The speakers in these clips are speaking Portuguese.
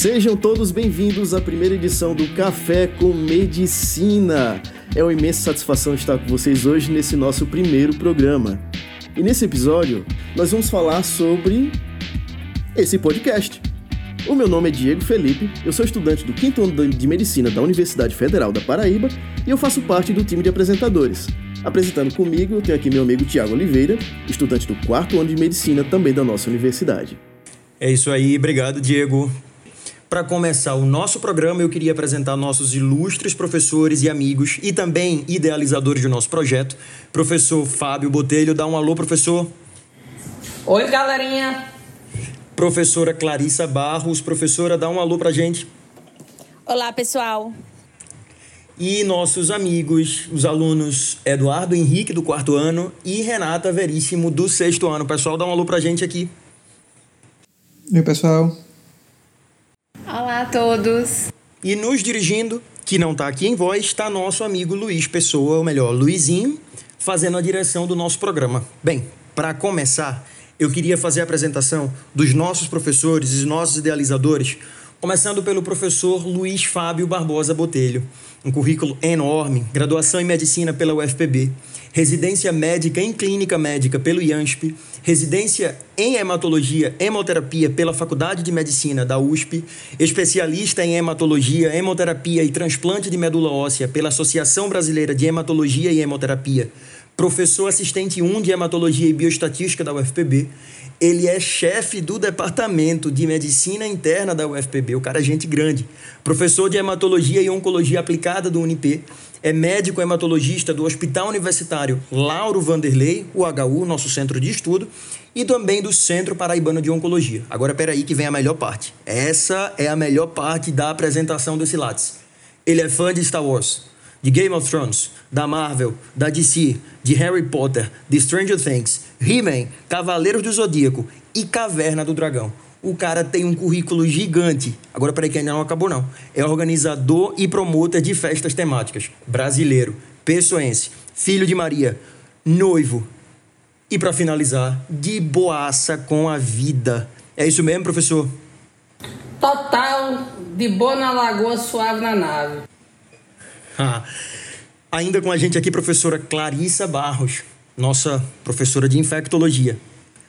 Sejam todos bem-vindos à primeira edição do Café com Medicina. É uma imensa satisfação estar com vocês hoje nesse nosso primeiro programa. E nesse episódio, nós vamos falar sobre esse podcast. O meu nome é Diego Felipe, eu sou estudante do quinto ano de Medicina da Universidade Federal da Paraíba e eu faço parte do time de apresentadores. Apresentando comigo, eu tenho aqui meu amigo Tiago Oliveira, estudante do quarto ano de Medicina também da nossa universidade. É isso aí, obrigado, Diego. Para começar o nosso programa, eu queria apresentar nossos ilustres professores e amigos e também idealizadores do nosso projeto. Professor Fábio Botelho, dá um alô, professor. Oi, galerinha. Professora Clarissa Barros, professora, dá um alô pra gente. Olá, pessoal. E nossos amigos, os alunos Eduardo Henrique, do quarto ano, e Renata Veríssimo, do sexto ano. Pessoal, dá um alô pra gente aqui. Oi, pessoal. Todos. E nos dirigindo, que não está aqui em voz, está nosso amigo Luiz Pessoa, ou melhor, Luizinho, fazendo a direção do nosso programa. Bem, para começar, eu queria fazer a apresentação dos nossos professores e nossos idealizadores, começando pelo professor Luiz Fábio Barbosa Botelho. Um currículo enorme, graduação em medicina pela UFPB, residência médica em clínica médica pelo IANSP, residência em hematologia, hemoterapia pela Faculdade de Medicina da USP, especialista em hematologia, hemoterapia e transplante de medula óssea pela Associação Brasileira de Hematologia e Hemoterapia, professor assistente 1 de hematologia e bioestatística da UFPB. Ele é chefe do departamento de medicina interna da UFPB, o cara é gente grande. Professor de hematologia e oncologia aplicada do UNIP, é médico hematologista do Hospital Universitário Lauro Vanderlei, o HU, nosso centro de estudo, e também do Centro Paraibano de Oncologia. Agora, peraí que vem a melhor parte. Essa é a melhor parte da apresentação desse Lattes. Ele é fã de Star Wars, de Game of Thrones, da Marvel, da DC, de Harry Potter, de Stranger Things, He-Man, Cavaleiros do Zodíaco e Caverna do Dragão. O cara tem um currículo gigante. Agora, peraí, que ainda não acabou, não. É organizador e promotor de festas temáticas. Brasileiro, pessoense, filho de Maria, noivo. E para finalizar, de boaça com a vida. É isso mesmo, professor? Total, de boa na lagoa, suave na nave. Ah, ainda com a gente aqui, professora Clarissa Barros, nossa professora de infectologia.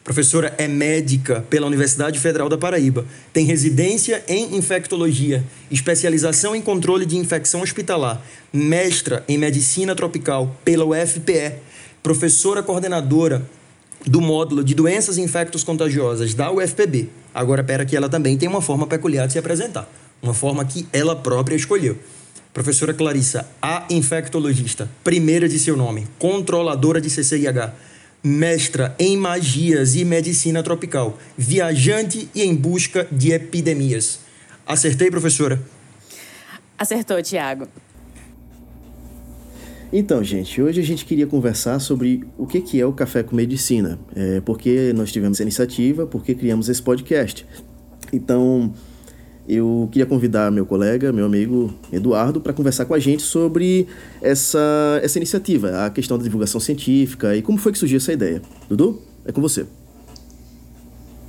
Professora é médica pela Universidade Federal da Paraíba. Tem residência em infectologia, especialização em controle de infecção hospitalar, mestra em medicina tropical pela UFPE, professora coordenadora do módulo de doenças infectos contagiosas da UFPB. Agora, pera que ela também tem uma forma peculiar de se apresentar, uma forma que ela própria escolheu. Professora Clarissa, a infectologista, primeira de seu nome, controladora de CCIH, mestra em magias e medicina tropical, viajante e em busca de epidemias. Acertei, professora? Acertou, Tiago. Então, gente, hoje a gente queria conversar sobre o que é o Café com Medicina, é, porque nós tivemos essa iniciativa, porque criamos esse podcast. Então, eu queria convidar meu colega, meu amigo Eduardo, para conversar com a gente sobre essa, essa iniciativa, a questão da divulgação científica e como foi que surgiu essa ideia. Dudu, é com você.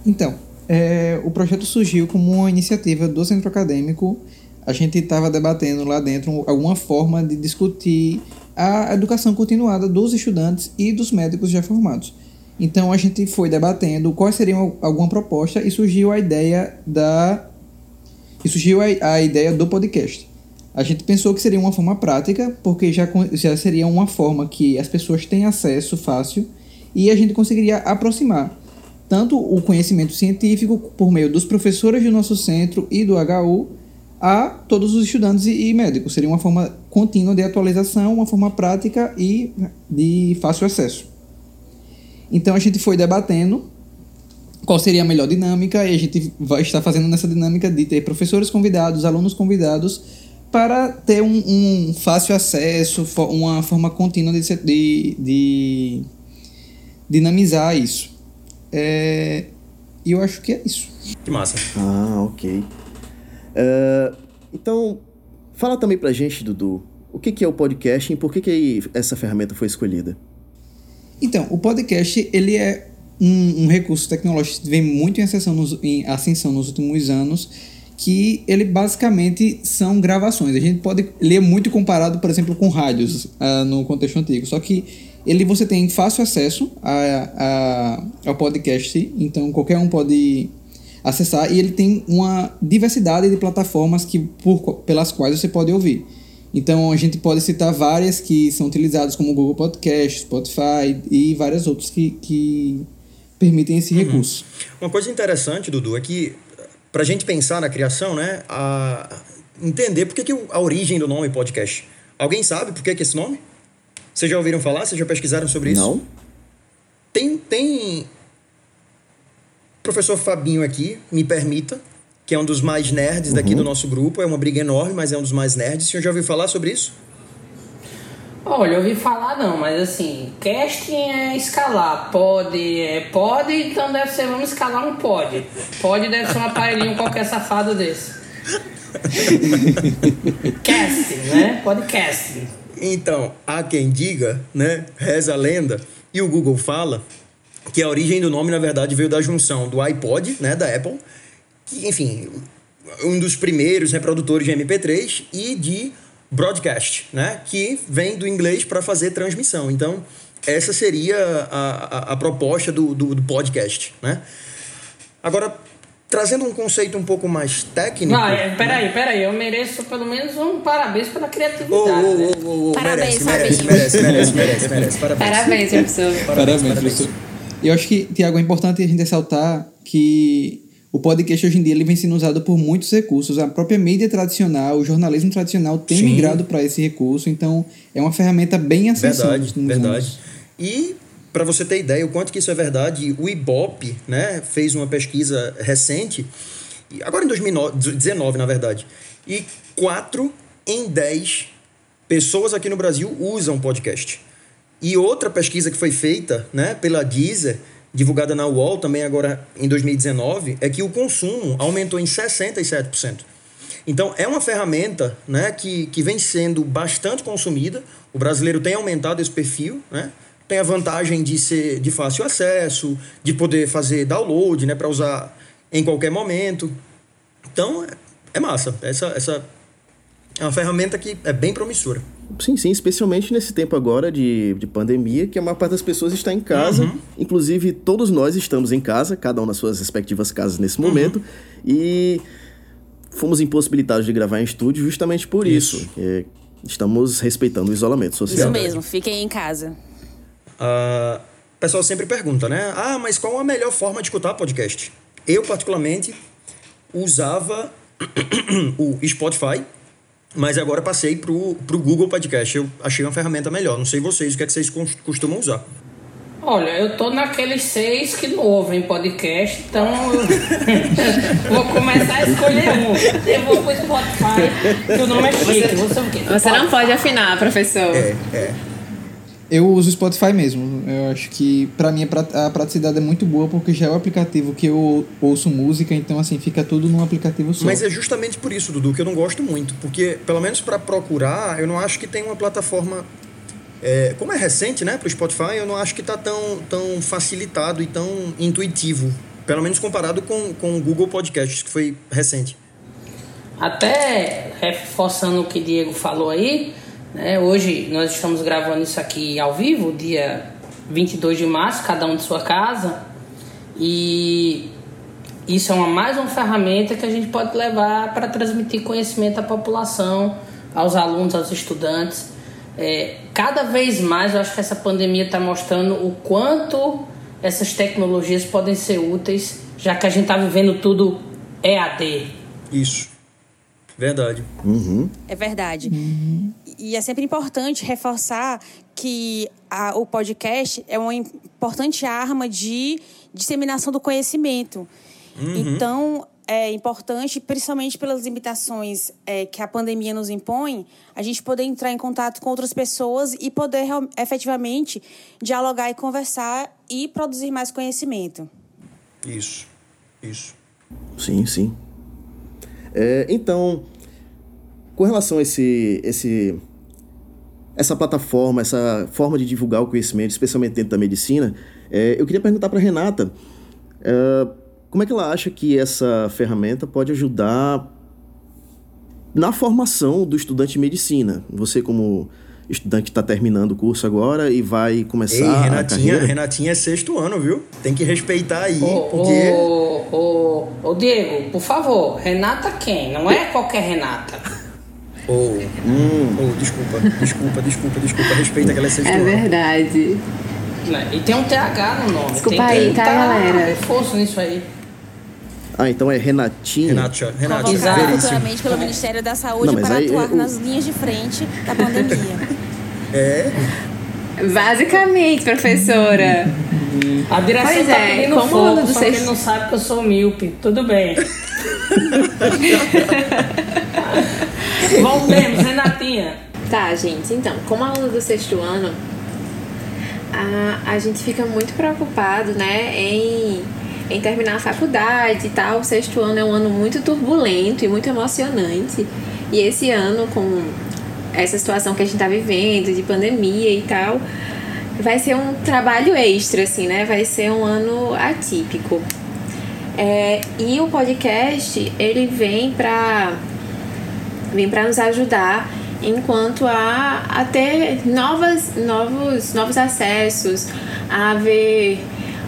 Então, é, o projeto surgiu como uma iniciativa do centro acadêmico. A gente estava debatendo lá dentro alguma forma de discutir a educação continuada dos estudantes e dos médicos já formados. Então a gente foi debatendo qual seria alguma proposta e surgiu a ideia da e surgiu a, a ideia do podcast. A gente pensou que seria uma forma prática, porque já, já seria uma forma que as pessoas têm acesso fácil e a gente conseguiria aproximar tanto o conhecimento científico por meio dos professores do nosso centro e do HU a todos os estudantes e médicos. Seria uma forma contínua de atualização, uma forma prática e de fácil acesso. Então a gente foi debatendo qual seria a melhor dinâmica e a gente vai estar fazendo nessa dinâmica de ter professores convidados, alunos convidados para ter um, um fácil acesso, uma forma contínua de, de, de dinamizar isso. É, e eu acho que é isso. Que massa. Ah, ok. Uh, então, fala também pra gente, Dudu, o que, que é o podcast e por que, que essa ferramenta foi escolhida? Então, o podcast ele é um, um recurso tecnológico que vem muito em ascensão, nos, em ascensão nos últimos anos, que ele basicamente são gravações. A gente pode ler muito comparado, por exemplo, com rádios uh, no contexto antigo. Só que ele você tem fácil acesso a, a, ao podcast, então qualquer um pode acessar e ele tem uma diversidade de plataformas que por, pelas quais você pode ouvir. Então a gente pode citar várias que são utilizadas como Google Podcast, Spotify e várias outras que, que permitem esse uhum. recurso. Uma coisa interessante, Dudu, é que para a gente pensar na criação, né, a entender por que, que a origem do nome podcast. Alguém sabe por que, que esse nome? Vocês já ouviram falar? Vocês já pesquisaram sobre isso? Não. Tem, tem professor Fabinho aqui, me permita, que é um dos mais nerds daqui uhum. do nosso grupo. É uma briga enorme, mas é um dos mais nerds. O senhor já ouviu falar sobre isso? Olha, eu ouvi falar não, mas assim, casting é escalar, pode, é pode, então deve ser, vamos escalar um pode. Pode deve ser um aparelhinho qualquer safado desse. casting, né? Podcasting. Então, há quem diga, né, reza a lenda, e o Google fala, que a origem do nome, na verdade, veio da junção do iPod, né, da Apple, que, enfim, um dos primeiros reprodutores de MP3 e de broadcast, né, que vem do inglês para fazer transmissão. Então, essa seria a, a, a proposta do, do, do, podcast, né? Agora, trazendo um conceito um pouco mais técnico... Não, é, peraí, peraí, eu mereço pelo menos um parabéns pela criatividade, oh, né? oh, oh, parabéns, merece, merece, merece, merece, merece, parabéns. Parabéns, professor. Parabéns, professor. E eu acho que, Tiago, é importante a gente ressaltar que o podcast hoje em dia ele vem sendo usado por muitos recursos. A própria mídia tradicional, o jornalismo tradicional tem Sim. migrado para esse recurso, então é uma ferramenta bem acessível. Verdade, verdade. E para você ter ideia o quanto que isso é verdade, o Ibope, né, fez uma pesquisa recente, agora em 2019, na verdade, e 4 em 10 pessoas aqui no Brasil usam podcast. E outra pesquisa que foi feita né, pela Deezer, divulgada na UOL também agora em 2019, é que o consumo aumentou em 67%. Então, é uma ferramenta né, que, que vem sendo bastante consumida. O brasileiro tem aumentado esse perfil, né? tem a vantagem de ser de fácil acesso, de poder fazer download né, para usar em qualquer momento. Então, é, massa. Essa, essa é uma ferramenta que é bem promissora. Sim, sim, especialmente nesse tempo agora de, de pandemia, que a maior parte das pessoas está em casa. Uhum. Inclusive, todos nós estamos em casa, cada um nas suas respectivas casas nesse uhum. momento. E fomos impossibilitados de gravar em estúdio justamente por isso. isso estamos respeitando o isolamento social. Isso mesmo, fiquem em casa. Uh, o pessoal sempre pergunta, né? Ah, mas qual a melhor forma de escutar podcast? Eu, particularmente, usava o Spotify mas agora passei pro, pro Google Podcast. Eu achei uma ferramenta melhor. Não sei vocês, o que é que vocês costumam usar? Olha, eu tô naqueles seis que não ouvem podcast, então eu vou começar a escolher um. Eu vou pro Spotify, que o nome é chique. Você, você, você não pode afinar, professor. É, é. Eu uso o Spotify mesmo. Eu acho que para mim a praticidade é muito boa porque já é o aplicativo que eu ouço música, então assim fica tudo num aplicativo só. Mas é justamente por isso, Dudu, que eu não gosto muito, porque pelo menos para procurar, eu não acho que tem uma plataforma é, como é recente, né, para o Spotify, eu não acho que está tão, tão facilitado e tão intuitivo, pelo menos comparado com, com o Google Podcasts, que foi recente. Até reforçando o que o Diego falou aí, né? Hoje nós estamos gravando isso aqui ao vivo, dia 22 de março, cada um de sua casa. E isso é uma, mais uma ferramenta que a gente pode levar para transmitir conhecimento à população, aos alunos, aos estudantes. É, cada vez mais eu acho que essa pandemia está mostrando o quanto essas tecnologias podem ser úteis, já que a gente está vivendo tudo EAD. Isso. Verdade. Uhum. É verdade. Uhum. E é sempre importante reforçar que a, o podcast é uma importante arma de disseminação do conhecimento. Uhum. Então, é importante, principalmente pelas limitações é, que a pandemia nos impõe, a gente poder entrar em contato com outras pessoas e poder efetivamente dialogar e conversar e produzir mais conhecimento. Isso, isso. Sim, sim. É, então, com relação a esse, esse, essa plataforma, essa forma de divulgar o conhecimento, especialmente dentro da medicina, é, eu queria perguntar para Renata, é, como é que ela acha que essa ferramenta pode ajudar na formação do estudante de medicina? Você como estudante que está terminando o curso agora e vai começar Ei, Renatinha, a carreira. Renatinha é sexto ano, viu? Tem que respeitar aí, ô, porque... Ô, ô, ô, Diego, por favor, Renata quem? Não é qualquer Renata. Ô, oh, hum. oh, desculpa, desculpa, desculpa, desculpa. Respeita que ela é sexto É verdade. E tem um TH no nome. Desculpa tem aí, tá, galera? reforço nisso aí. Ah, então é Renatinha. Renatia, Renatia. Convocado futuramente pelo Ministério da Saúde Não, para aí, atuar é, nas linhas de frente da pandemia. É? Basicamente, professora. A direção pois tá é, pedindo como fogo, só vocês... que ele não sabe que eu sou míope. Tudo bem. Voltemos, Renatinha. Tá, gente. Então, como aluno do sexto ano, a, a gente fica muito preocupado, né, em em terminar a faculdade e tal. O sexto ano é um ano muito turbulento e muito emocionante. E esse ano, com essa situação que a gente está vivendo, de pandemia e tal, vai ser um trabalho extra, assim, né? Vai ser um ano atípico. É, e o podcast, ele vem para vem para nos ajudar enquanto a, a ter novas, novos, novos acessos, a ver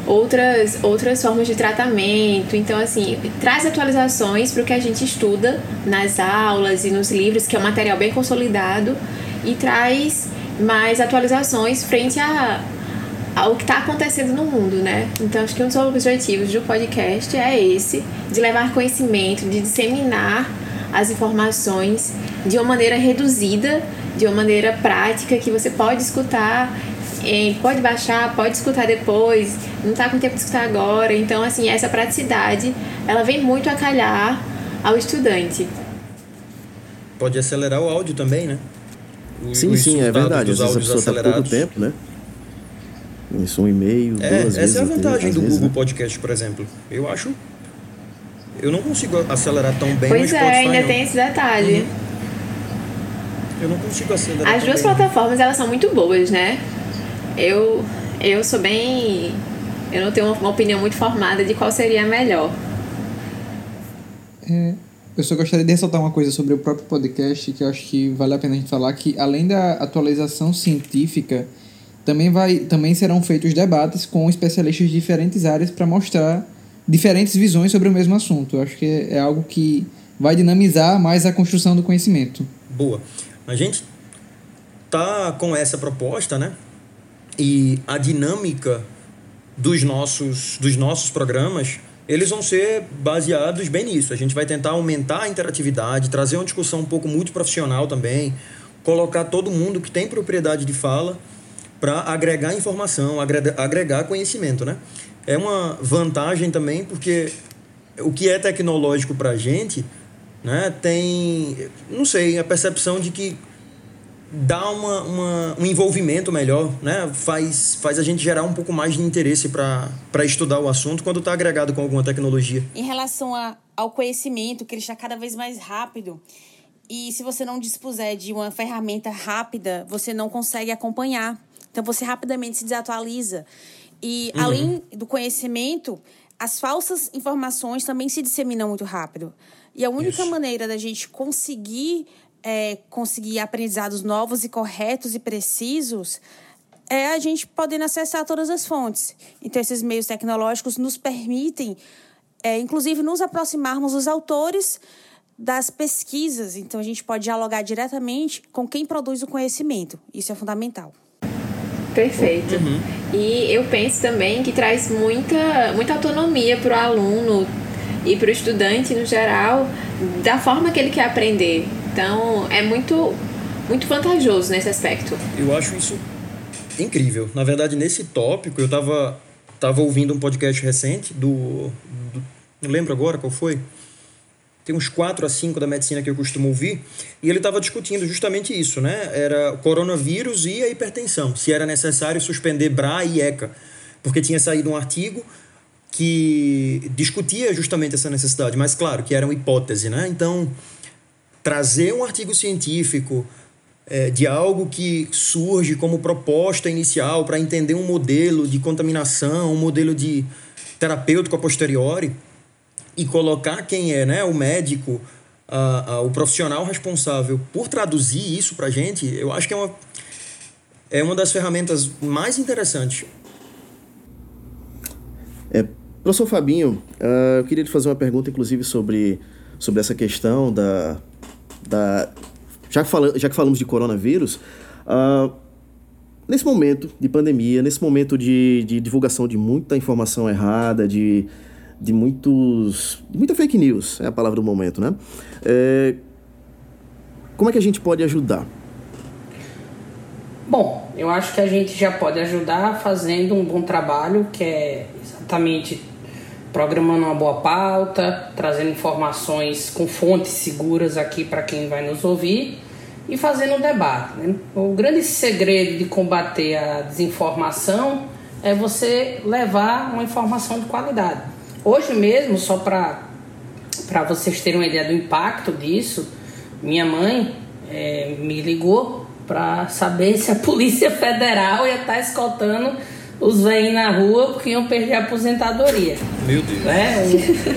outras, outras formas de tratamento. Então, assim, traz atualizações para o que a gente estuda nas aulas e nos livros, que é um material bem consolidado, e traz mais atualizações frente a, ao que está acontecendo no mundo, né? Então, acho que um dos objetivos do podcast é esse, de levar conhecimento, de disseminar as informações de uma maneira reduzida, de uma maneira prática, que você pode escutar pode baixar, pode escutar depois, não está com tempo de escutar agora. Então, assim, essa praticidade, ela vem muito a calhar ao estudante. Pode acelerar o áudio também, né? O, sim, sim, é verdade. Às vezes a pessoa está pouco tempo, né? Isso, um e-mail, é, duas essa vezes. Essa é a vantagem do vezes, Google né? Podcast, por exemplo. Eu acho... Eu não consigo acelerar tão bem pois no é, Spotify, ainda não. tem esse detalhe. Uhum. Eu não consigo acelerar As duas bem. plataformas, elas são muito boas, né? Eu, eu sou bem. Eu não tenho uma, uma opinião muito formada de qual seria a melhor. É, eu só gostaria de ressaltar uma coisa sobre o próprio podcast que eu acho que vale a pena a gente falar que além da atualização científica também vai também serão feitos debates com especialistas de diferentes áreas para mostrar diferentes visões sobre o mesmo assunto. Eu acho que é algo que vai dinamizar mais a construção do conhecimento. Boa. A gente tá com essa proposta, né? e a dinâmica dos nossos, dos nossos programas, eles vão ser baseados bem nisso. A gente vai tentar aumentar a interatividade, trazer uma discussão um pouco muito profissional também, colocar todo mundo que tem propriedade de fala para agregar informação, agregar conhecimento, né? É uma vantagem também porque o que é tecnológico para a gente, né, tem, não sei, a percepção de que dá uma, uma, um envolvimento melhor, né? faz, faz a gente gerar um pouco mais de interesse para estudar o assunto quando está agregado com alguma tecnologia. Em relação a, ao conhecimento, que ele está cada vez mais rápido, e se você não dispuser de uma ferramenta rápida, você não consegue acompanhar. Então você rapidamente se desatualiza. E uhum. além do conhecimento, as falsas informações também se disseminam muito rápido. E a única Isso. maneira da gente conseguir é, conseguir aprendizados novos e corretos e precisos é a gente podendo acessar todas as fontes. Então, esses meios tecnológicos nos permitem, é, inclusive, nos aproximarmos dos autores das pesquisas. Então, a gente pode dialogar diretamente com quem produz o conhecimento. Isso é fundamental. Perfeito. Uhum. E eu penso também que traz muita, muita autonomia para o aluno e para o estudante no geral, da forma que ele quer aprender. Então, é muito, muito vantajoso nesse aspecto. Eu acho isso incrível. Na verdade, nesse tópico, eu estava tava ouvindo um podcast recente do, do. Não lembro agora qual foi. Tem uns 4 a 5 da medicina que eu costumo ouvir. E ele estava discutindo justamente isso, né? Era coronavírus e a hipertensão. Se era necessário suspender BRA e ECA. Porque tinha saído um artigo que discutia justamente essa necessidade. Mas, claro, que era uma hipótese, né? Então trazer um artigo científico é, de algo que surge como proposta inicial para entender um modelo de contaminação, um modelo de terapêutico a posteriori, e colocar quem é né, o médico, a, a, o profissional responsável por traduzir isso para gente, eu acho que é uma, é uma das ferramentas mais interessantes. É, professor Fabinho, uh, eu queria te fazer uma pergunta, inclusive, sobre, sobre essa questão da. da já, que fala, já que falamos de coronavírus, uh, nesse momento de pandemia, nesse momento de, de divulgação de muita informação errada, de, de muitos. Muita fake news, é a palavra do momento, né? É, como é que a gente pode ajudar? Bom, eu acho que a gente já pode ajudar fazendo um bom trabalho, que é exatamente programando uma boa pauta, trazendo informações com fontes seguras aqui para quem vai nos ouvir e fazendo um debate. Né? O grande segredo de combater a desinformação é você levar uma informação de qualidade. Hoje mesmo, só para vocês terem uma ideia do impacto disso, minha mãe é, me ligou para saber se a Polícia Federal ia estar tá escoltando os velhinhos na rua porque iam perder a aposentadoria. Meu Deus. É,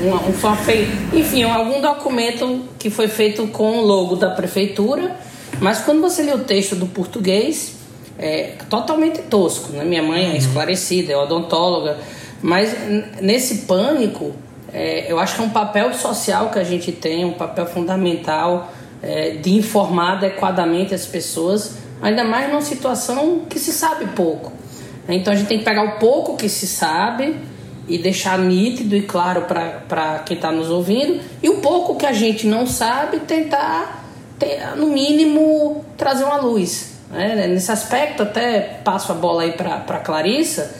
um, um, um, enfim, algum documento que foi feito com o logo da prefeitura mas quando você lê o texto do português, é totalmente tosco. Né? Minha mãe é uhum. esclarecida, é odontóloga, mas nesse pânico, é, eu acho que é um papel social que a gente tem, um papel fundamental é, de informar adequadamente as pessoas, ainda mais numa situação que se sabe pouco. Então a gente tem que pegar o pouco que se sabe e deixar nítido e claro para quem está nos ouvindo, e o pouco que a gente não sabe, tentar ter, no mínimo, trazer uma luz. Né? Nesse aspecto, até passo a bola aí para Clarissa,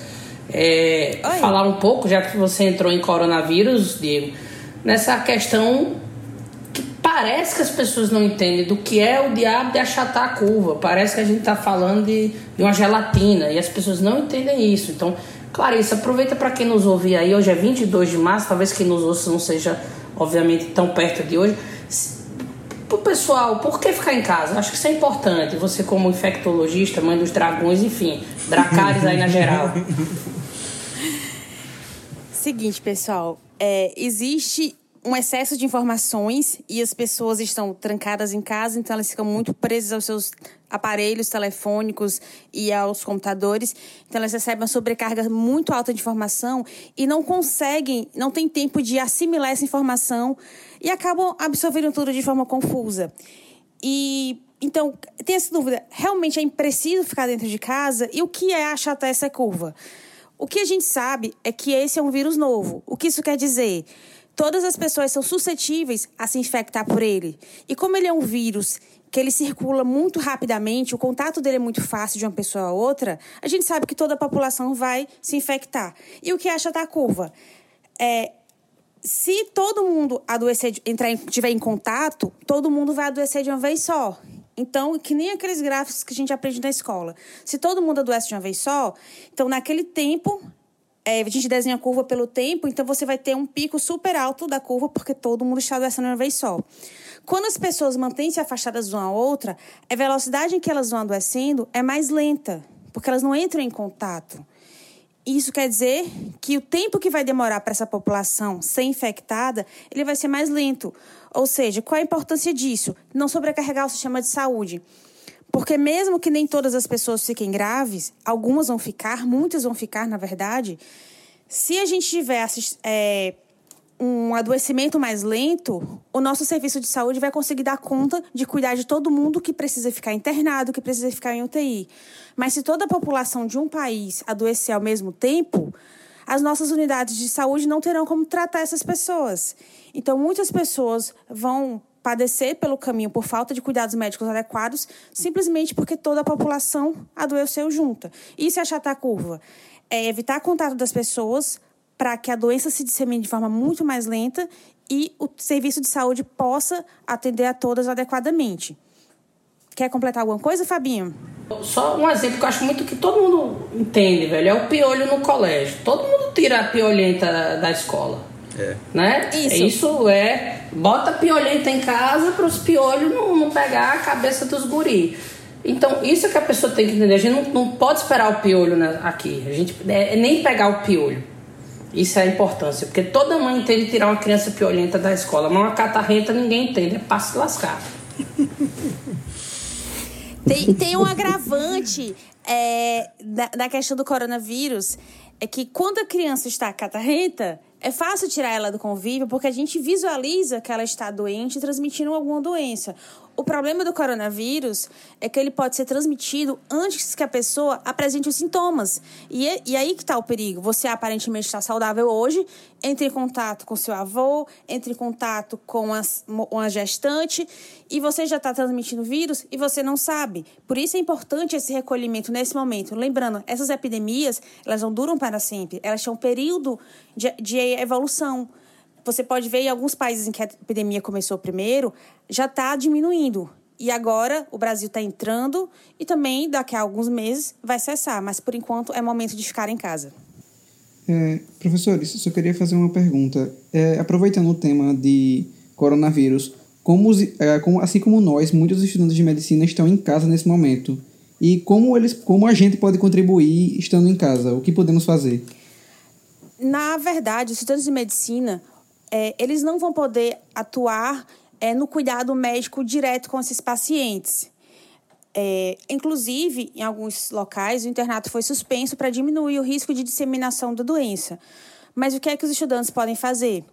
é, falar um pouco, já que você entrou em coronavírus, Diego, nessa questão que parece que as pessoas não entendem do que é o diabo de achatar a curva. Parece que a gente está falando de, de uma gelatina e as pessoas não entendem isso. Então, Clarissa, aproveita para quem nos ouve aí. Hoje é 22 de março, talvez quem nos ouça não seja, obviamente, tão perto de hoje pro pessoal, por que ficar em casa? Acho que isso é importante. Você, como infectologista, mãe dos dragões, enfim, Dracarys aí na geral. Seguinte, pessoal, é, existe um excesso de informações e as pessoas estão trancadas em casa, então elas ficam muito presas aos seus aparelhos telefônicos e aos computadores. Então elas recebem uma sobrecarga muito alta de informação e não conseguem, não tem tempo de assimilar essa informação e acabam absorvendo tudo de forma confusa. E então, tem essa dúvida, realmente é preciso ficar dentro de casa? E o que é achatar essa curva? O que a gente sabe é que esse é um vírus novo. O que isso quer dizer? Todas as pessoas são suscetíveis a se infectar por ele. E como ele é um vírus que ele circula muito rapidamente, o contato dele é muito fácil de uma pessoa a outra, a gente sabe que toda a população vai se infectar. E o que é achatar a curva? É, se todo mundo adoecer, entrar, tiver em contato, todo mundo vai adoecer de uma vez só. Então, que nem aqueles gráficos que a gente aprende na escola. Se todo mundo adoece de uma vez só, então naquele tempo, é, a gente desenha a curva pelo tempo, então você vai ter um pico super alto da curva, porque todo mundo está adoecendo de uma vez só. Quando as pessoas mantêm-se afastadas uma à outra, a velocidade em que elas vão adoecendo é mais lenta, porque elas não entram em contato. Isso quer dizer que o tempo que vai demorar para essa população ser infectada, ele vai ser mais lento. Ou seja, qual a importância disso? Não sobrecarregar o sistema de saúde. Porque mesmo que nem todas as pessoas fiquem graves, algumas vão ficar, muitas vão ficar, na verdade, se a gente tiver é, um adoecimento mais lento, o nosso serviço de saúde vai conseguir dar conta de cuidar de todo mundo que precisa ficar internado, que precisa ficar em UTI. Mas se toda a população de um país adoecer ao mesmo tempo, as nossas unidades de saúde não terão como tratar essas pessoas. Então, muitas pessoas vão padecer pelo caminho por falta de cuidados médicos adequados, simplesmente porque toda a população adoeceu junta. Isso é achatar a curva. É evitar contato das pessoas, para que a doença se dissemine de forma muito mais lenta e o serviço de saúde possa atender a todas adequadamente. Quer completar alguma coisa, Fabinho? Só um exemplo que eu acho muito que todo mundo entende, velho, é o piolho no colégio. Todo mundo tira a piolhenta da, da escola. É. Né? Isso. Isso é. Bota a piolhenta em casa para os piolhos não, não pegar a cabeça dos guris. Então, isso é que a pessoa tem que entender. A gente não, não pode esperar o piolho aqui. A gente é, é nem pegar o piolho. Isso é a importância, porque toda mãe entende tirar uma criança piolenta da escola, mas uma catarrenta ninguém entende, é para se lascar. tem, tem um agravante é, da, da questão do coronavírus, é que quando a criança está catarrenta, é fácil tirar ela do convívio porque a gente visualiza que ela está doente transmitindo alguma doença. O problema do coronavírus é que ele pode ser transmitido antes que a pessoa apresente os sintomas. E, é, e aí que está o perigo. Você aparentemente está saudável hoje, entre em contato com seu avô, entre em contato com uma gestante, e você já está transmitindo vírus e você não sabe. Por isso é importante esse recolhimento nesse momento. Lembrando, essas epidemias, elas não duram para sempre. Elas têm um período de, de evolução você pode ver em alguns países em que a epidemia começou primeiro, já está diminuindo. E agora o Brasil está entrando e também daqui a alguns meses vai cessar, mas por enquanto é momento de ficar em casa. É, professores, só queria fazer uma pergunta. É, aproveitando o tema de coronavírus, como, é, como, assim como nós, muitos estudantes de medicina estão em casa nesse momento. E como, eles, como a gente pode contribuir estando em casa? O que podemos fazer? Na verdade, os estudantes de medicina, é, eles não vão poder atuar é, no cuidado médico direto com esses pacientes. É, inclusive, em alguns locais, o internato foi suspenso para diminuir o risco de disseminação da doença. Mas o que é que os estudantes podem fazer?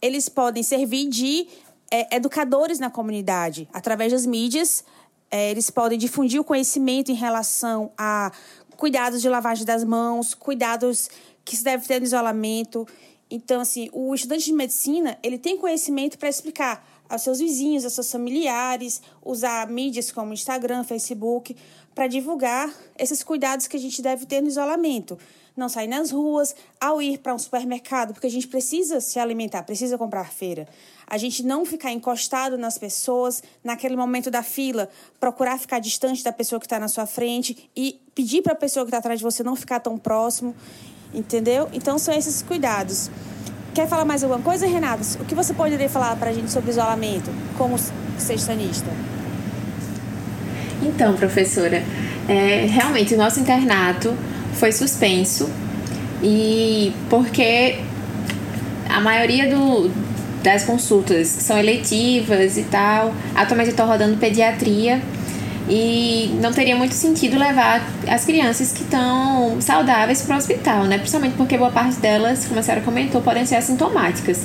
Eles podem servir de é, educadores na comunidade, através das mídias. É, eles podem difundir o conhecimento em relação a cuidados de lavagem das mãos, cuidados que se deve ter no isolamento. Então, assim, o estudante de medicina, ele tem conhecimento para explicar aos seus vizinhos, aos seus familiares, usar mídias como Instagram, Facebook, para divulgar esses cuidados que a gente deve ter no isolamento. Não sair nas ruas, ao ir para um supermercado, porque a gente precisa se alimentar, precisa comprar feira. A gente não ficar encostado nas pessoas, naquele momento da fila, procurar ficar distante da pessoa que está na sua frente e pedir para a pessoa que está atrás de você não ficar tão próximo. Entendeu? Então são esses cuidados. Quer falar mais alguma coisa, Renato? O que você poderia falar para a gente sobre isolamento como sextanista? Então, professora, é, realmente o nosso internato foi suspenso e porque a maioria do, das consultas são eletivas e tal, atualmente eu estou rodando pediatria e não teria muito sentido levar as crianças que estão saudáveis para o hospital, né? Principalmente porque boa parte delas, como a senhora comentou, podem ser assintomáticas.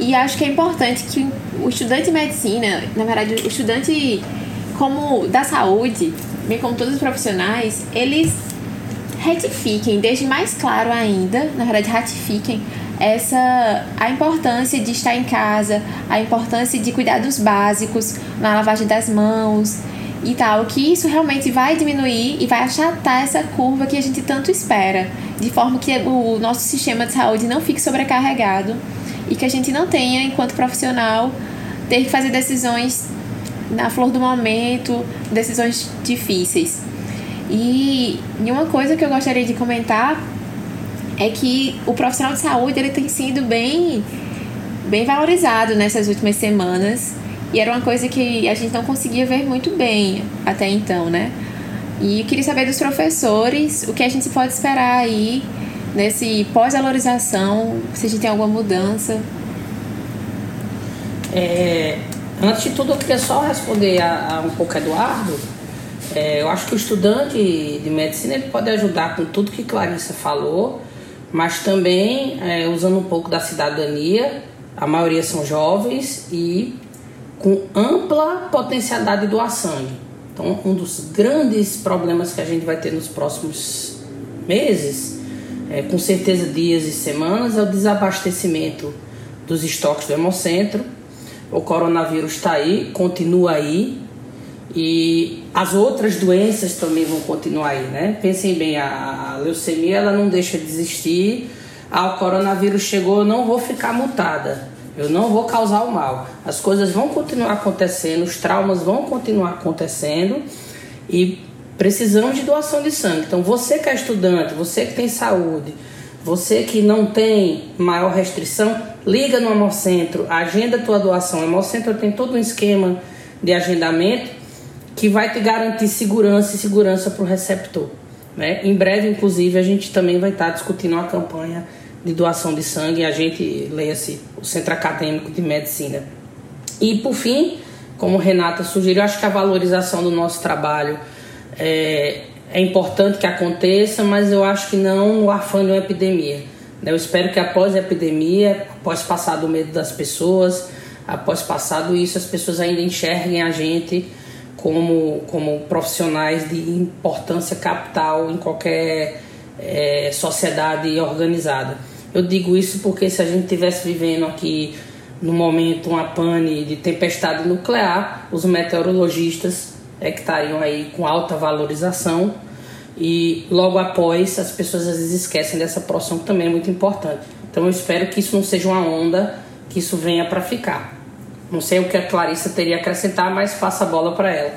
E acho que é importante que o estudante de medicina, na verdade, o estudante como da saúde, bem como todos os profissionais, eles retifiquem, deixem mais claro ainda, na verdade, ratifiquem essa a importância de estar em casa, a importância de cuidados básicos na lavagem das mãos, e tal, que isso realmente vai diminuir e vai achatar essa curva que a gente tanto espera, de forma que o nosso sistema de saúde não fique sobrecarregado e que a gente não tenha, enquanto profissional, ter que fazer decisões na flor do momento, decisões difíceis. E, uma coisa que eu gostaria de comentar é que o profissional de saúde ele tem sido bem, bem valorizado nessas últimas semanas e era uma coisa que a gente não conseguia ver muito bem até então, né? E eu queria saber dos professores o que a gente pode esperar aí nesse pós-valorização, se a gente tem alguma mudança. É, antes de tudo, eu queria só responder a, a um pouco Eduardo. É, eu acho que o estudante de medicina ele pode ajudar com tudo que Clarissa falou, mas também é, usando um pouco da cidadania. A maioria são jovens e com ampla potencialidade de doar sangue. Então, um dos grandes problemas que a gente vai ter nos próximos meses, é, com certeza dias e semanas, é o desabastecimento dos estoques do Hemocentro. O coronavírus está aí, continua aí, e as outras doenças também vão continuar aí, né? Pensem bem, a, leucemia ela não deixa de existir. Ah, o coronavírus chegou, não vou ficar mutada. Eu não vou causar o mal. As coisas vão continuar acontecendo, os traumas vão continuar acontecendo e precisamos de doação de sangue. Então, você que é estudante, você que tem saúde, você que não tem maior restrição, liga no Hemocentro, agenda a tua doação. O Hemocentro tem todo um esquema de agendamento que vai te garantir segurança e segurança para o receptor. Né? Em breve, inclusive, a gente também vai estar discutindo uma campanha de doação de sangue, a gente leia-se o Centro Acadêmico de Medicina. E por fim, como Renata sugeriu, acho que a valorização do nosso trabalho é, é importante que aconteça, mas eu acho que não no afã de uma epidemia. Eu espero que após a epidemia, após passar do medo das pessoas, após passado isso, as pessoas ainda enxerguem a gente como, como profissionais de importância capital em qualquer é, sociedade organizada. Eu digo isso porque se a gente estivesse vivendo aqui no momento uma pane de tempestade nuclear, os meteorologistas é que estariam aí com alta valorização e logo após as pessoas às vezes esquecem dessa porção que também é muito importante. Então eu espero que isso não seja uma onda, que isso venha para ficar. Não sei o que a Clarissa teria a acrescentar, mas passa a bola para ela.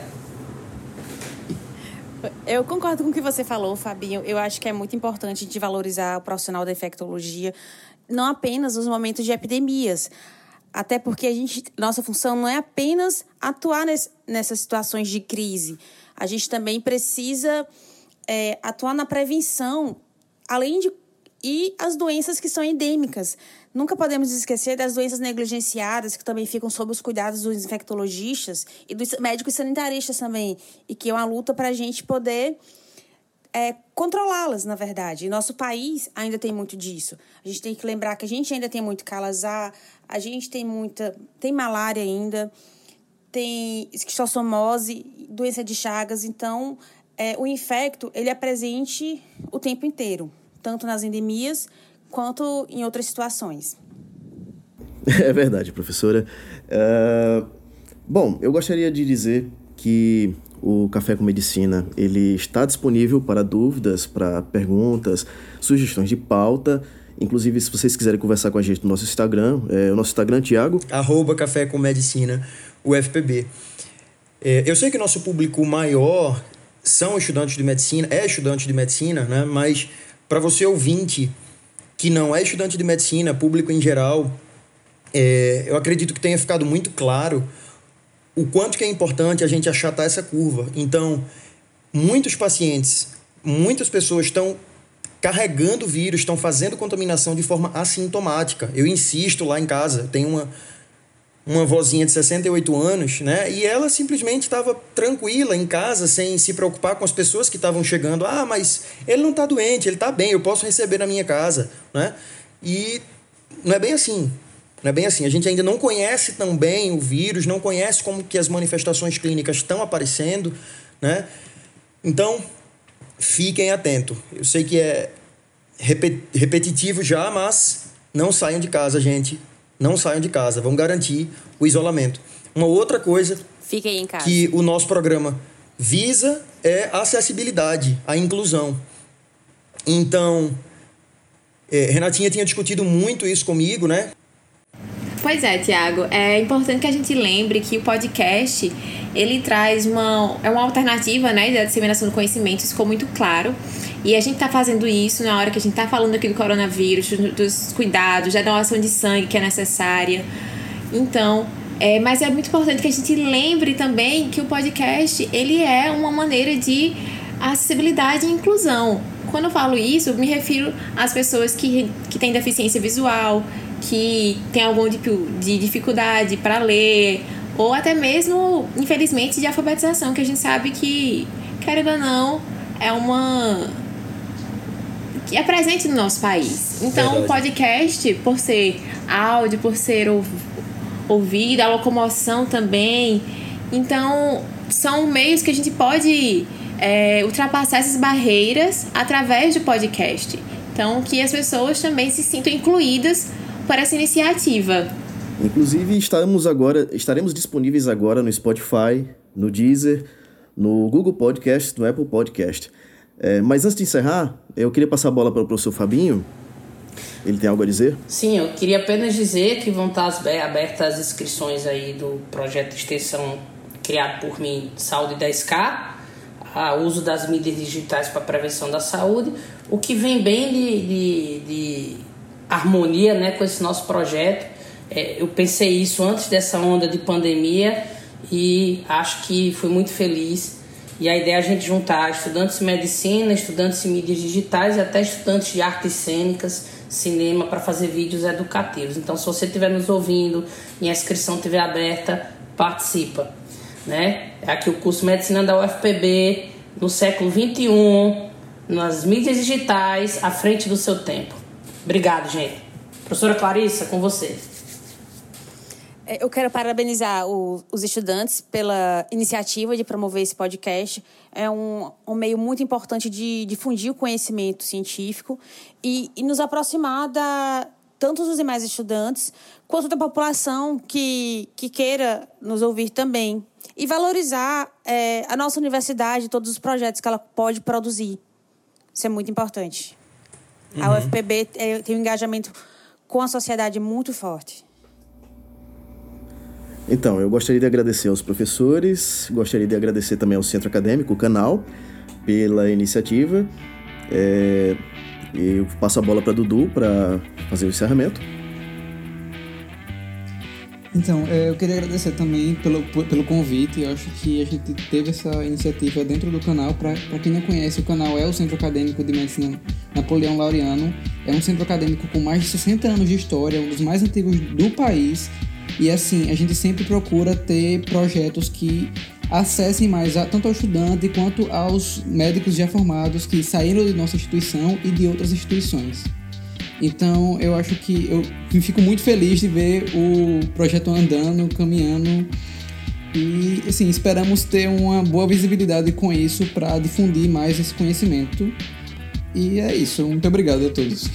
Eu concordo com o que você falou, Fabinho. Eu acho que é muito importante de valorizar o profissional da infectologia, não apenas nos momentos de epidemias. Até porque a gente, nossa função não é apenas atuar nesse, nessas situações de crise. A gente também precisa é, atuar na prevenção, além de e as doenças que são endêmicas. Nunca podemos esquecer das doenças negligenciadas, que também ficam sob os cuidados dos infectologistas e dos médicos sanitaristas também, e que é uma luta para a gente poder é, controlá-las, na verdade. E nosso país ainda tem muito disso. A gente tem que lembrar que a gente ainda tem muito calazar, a gente tem muita. tem malária ainda, tem esquistossomose, doença de Chagas, então é, o infecto ele é presente o tempo inteiro tanto nas endemias quanto em outras situações. É verdade, professora. Uh, bom, eu gostaria de dizer que o Café com Medicina ele está disponível para dúvidas, para perguntas, sugestões de pauta. Inclusive, se vocês quiserem conversar com a gente no nosso Instagram, é o nosso Instagram, Tiago. Arroba Café com Medicina, UFPB. É, eu sei que nosso público maior são estudantes de medicina, é estudante de medicina, né? Mas para você ouvinte que não é estudante de medicina, público em geral, é, eu acredito que tenha ficado muito claro o quanto que é importante a gente achatar essa curva. Então, muitos pacientes, muitas pessoas estão carregando o vírus, estão fazendo contaminação de forma assintomática. Eu insisto lá em casa, tem uma uma vozinha de 68 anos, né? E ela simplesmente estava tranquila em casa, sem se preocupar com as pessoas que estavam chegando. Ah, mas ele não está doente, ele está bem, eu posso receber na minha casa, né? E não é bem assim. Não é bem assim. A gente ainda não conhece tão bem o vírus, não conhece como que as manifestações clínicas estão aparecendo, né? Então, fiquem atentos. Eu sei que é repetitivo já, mas não saiam de casa, gente não saiam de casa, vão garantir o isolamento. Uma outra coisa Fiquem em casa. que o nosso programa visa é a acessibilidade, a inclusão. Então, é, Renatinha tinha discutido muito isso comigo, né? Pois é, Tiago. É importante que a gente lembre que o podcast ele traz uma, é uma alternativa né, da disseminação do conhecimento, isso ficou muito claro. E a gente está fazendo isso na hora que a gente está falando aqui do coronavírus, dos cuidados, da doação de sangue que é necessária. Então, é, mas é muito importante que a gente lembre também que o podcast ele é uma maneira de acessibilidade e inclusão. Quando eu falo isso, eu me refiro às pessoas que, que têm deficiência visual, que têm algum tipo de dificuldade para ler, ou até mesmo, infelizmente, de alfabetização, que a gente sabe que, querendo ou não, é uma que é presente no nosso país. Então, o podcast, por ser áudio, por ser ouvido, a locomoção também. Então, são meios que a gente pode é, ultrapassar essas barreiras através do podcast. Então, que as pessoas também se sintam incluídas por essa iniciativa. Inclusive, estamos agora, estaremos disponíveis agora no Spotify, no Deezer, no Google Podcast, no Apple Podcast. É, mas antes de encerrar, eu queria passar a bola para o professor Fabinho. Ele tem algo a dizer? Sim, eu queria apenas dizer que vão estar abertas as inscrições aí do projeto de extensão criado por mim, Saúde 10K, a uso das mídias digitais para prevenção da saúde, o que vem bem de, de, de harmonia né, com esse nosso projeto. É, eu pensei isso antes dessa onda de pandemia e acho que fui muito feliz e a ideia é a gente juntar estudantes de medicina, estudantes de mídias digitais e até estudantes de artes cênicas, cinema para fazer vídeos educativos. Então, se você estiver nos ouvindo e a inscrição estiver aberta, participa. Né? É aqui o curso Medicina da UFPB, no século XXI, nas mídias digitais, à frente do seu tempo. Obrigado, gente. Professora Clarissa, com você. É, eu quero parabenizar o, os estudantes pela iniciativa de promover esse podcast. É um, um meio muito importante de difundir o conhecimento científico e, e nos aproximar da, tanto dos demais estudantes quanto da população que, que queira nos ouvir também. E valorizar é, a nossa universidade, todos os projetos que ela pode produzir. Isso é muito importante. Uhum. A UFPB é, tem um engajamento com a sociedade muito forte. Então, eu gostaria de agradecer aos professores, gostaria de agradecer também ao Centro Acadêmico, o canal, pela iniciativa. É, eu passo a bola para Dudu para fazer o encerramento. Então, é, eu queria agradecer também pelo, pelo convite. Eu acho que a gente teve essa iniciativa dentro do canal. Para quem não conhece, o canal é o Centro Acadêmico de Medicina Napoleão Laureano. É um centro acadêmico com mais de 60 anos de história, um dos mais antigos do país. E assim, a gente sempre procura ter projetos que acessem mais a, tanto ao estudante quanto aos médicos já formados que saíram de nossa instituição e de outras instituições. Então, eu acho que eu fico muito feliz de ver o projeto andando, caminhando e assim, esperamos ter uma boa visibilidade com isso para difundir mais esse conhecimento. E é isso. Muito obrigado a todos.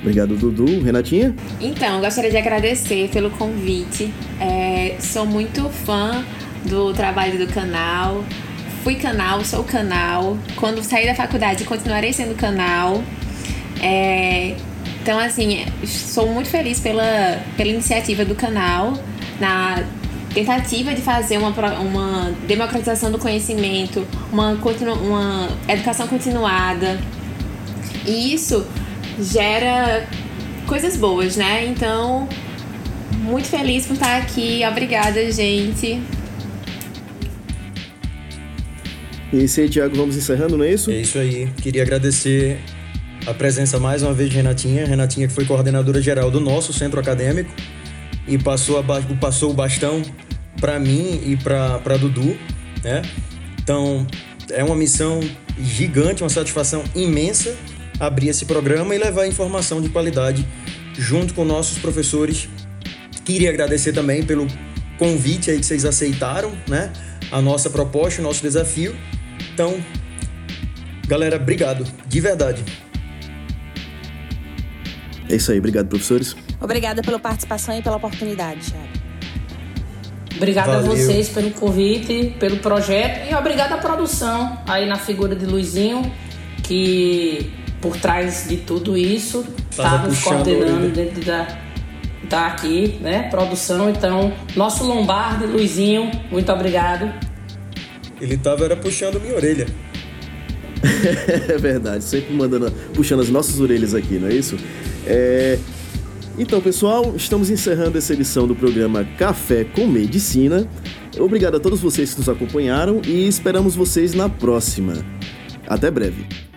Obrigado, Dudu. Renatinha? Então, gostaria de agradecer pelo convite. É, sou muito fã do trabalho do canal. Fui canal, sou canal. Quando sair da faculdade, continuarei sendo canal. É, então, assim, sou muito feliz pela, pela iniciativa do canal, na tentativa de fazer uma, uma democratização do conhecimento, uma, uma educação continuada. E isso gera coisas boas, né? Então, muito feliz por estar aqui. Obrigada, gente. E é isso aí, Tiago, vamos encerrando, não é isso? É isso aí. Queria agradecer a presença mais uma vez de Renatinha. Renatinha que foi coordenadora geral do nosso centro acadêmico e passou, a, passou o bastão para mim e para Dudu, né? Então, é uma missão gigante, uma satisfação imensa abrir esse programa e levar informação de qualidade junto com nossos professores. Queria agradecer também pelo convite aí que vocês aceitaram, né? A nossa proposta, o nosso desafio. Então, galera, obrigado, de verdade. É isso aí, obrigado, professores. Obrigada pela participação e pela oportunidade, Thiago. Obrigada a vocês pelo convite, pelo projeto e obrigada à produção aí na figura de Luizinho, que por trás de tudo isso, está nos coordenando dentro da, tá aqui, né? Produção, então, nosso Lombardi, Luizinho, muito obrigado. Ele tava era puxando minha orelha. é verdade, sempre mandando, puxando as nossas orelhas aqui, não é isso? É... Então, pessoal, estamos encerrando essa edição do programa Café com Medicina. Obrigado a todos vocês que nos acompanharam e esperamos vocês na próxima. Até breve.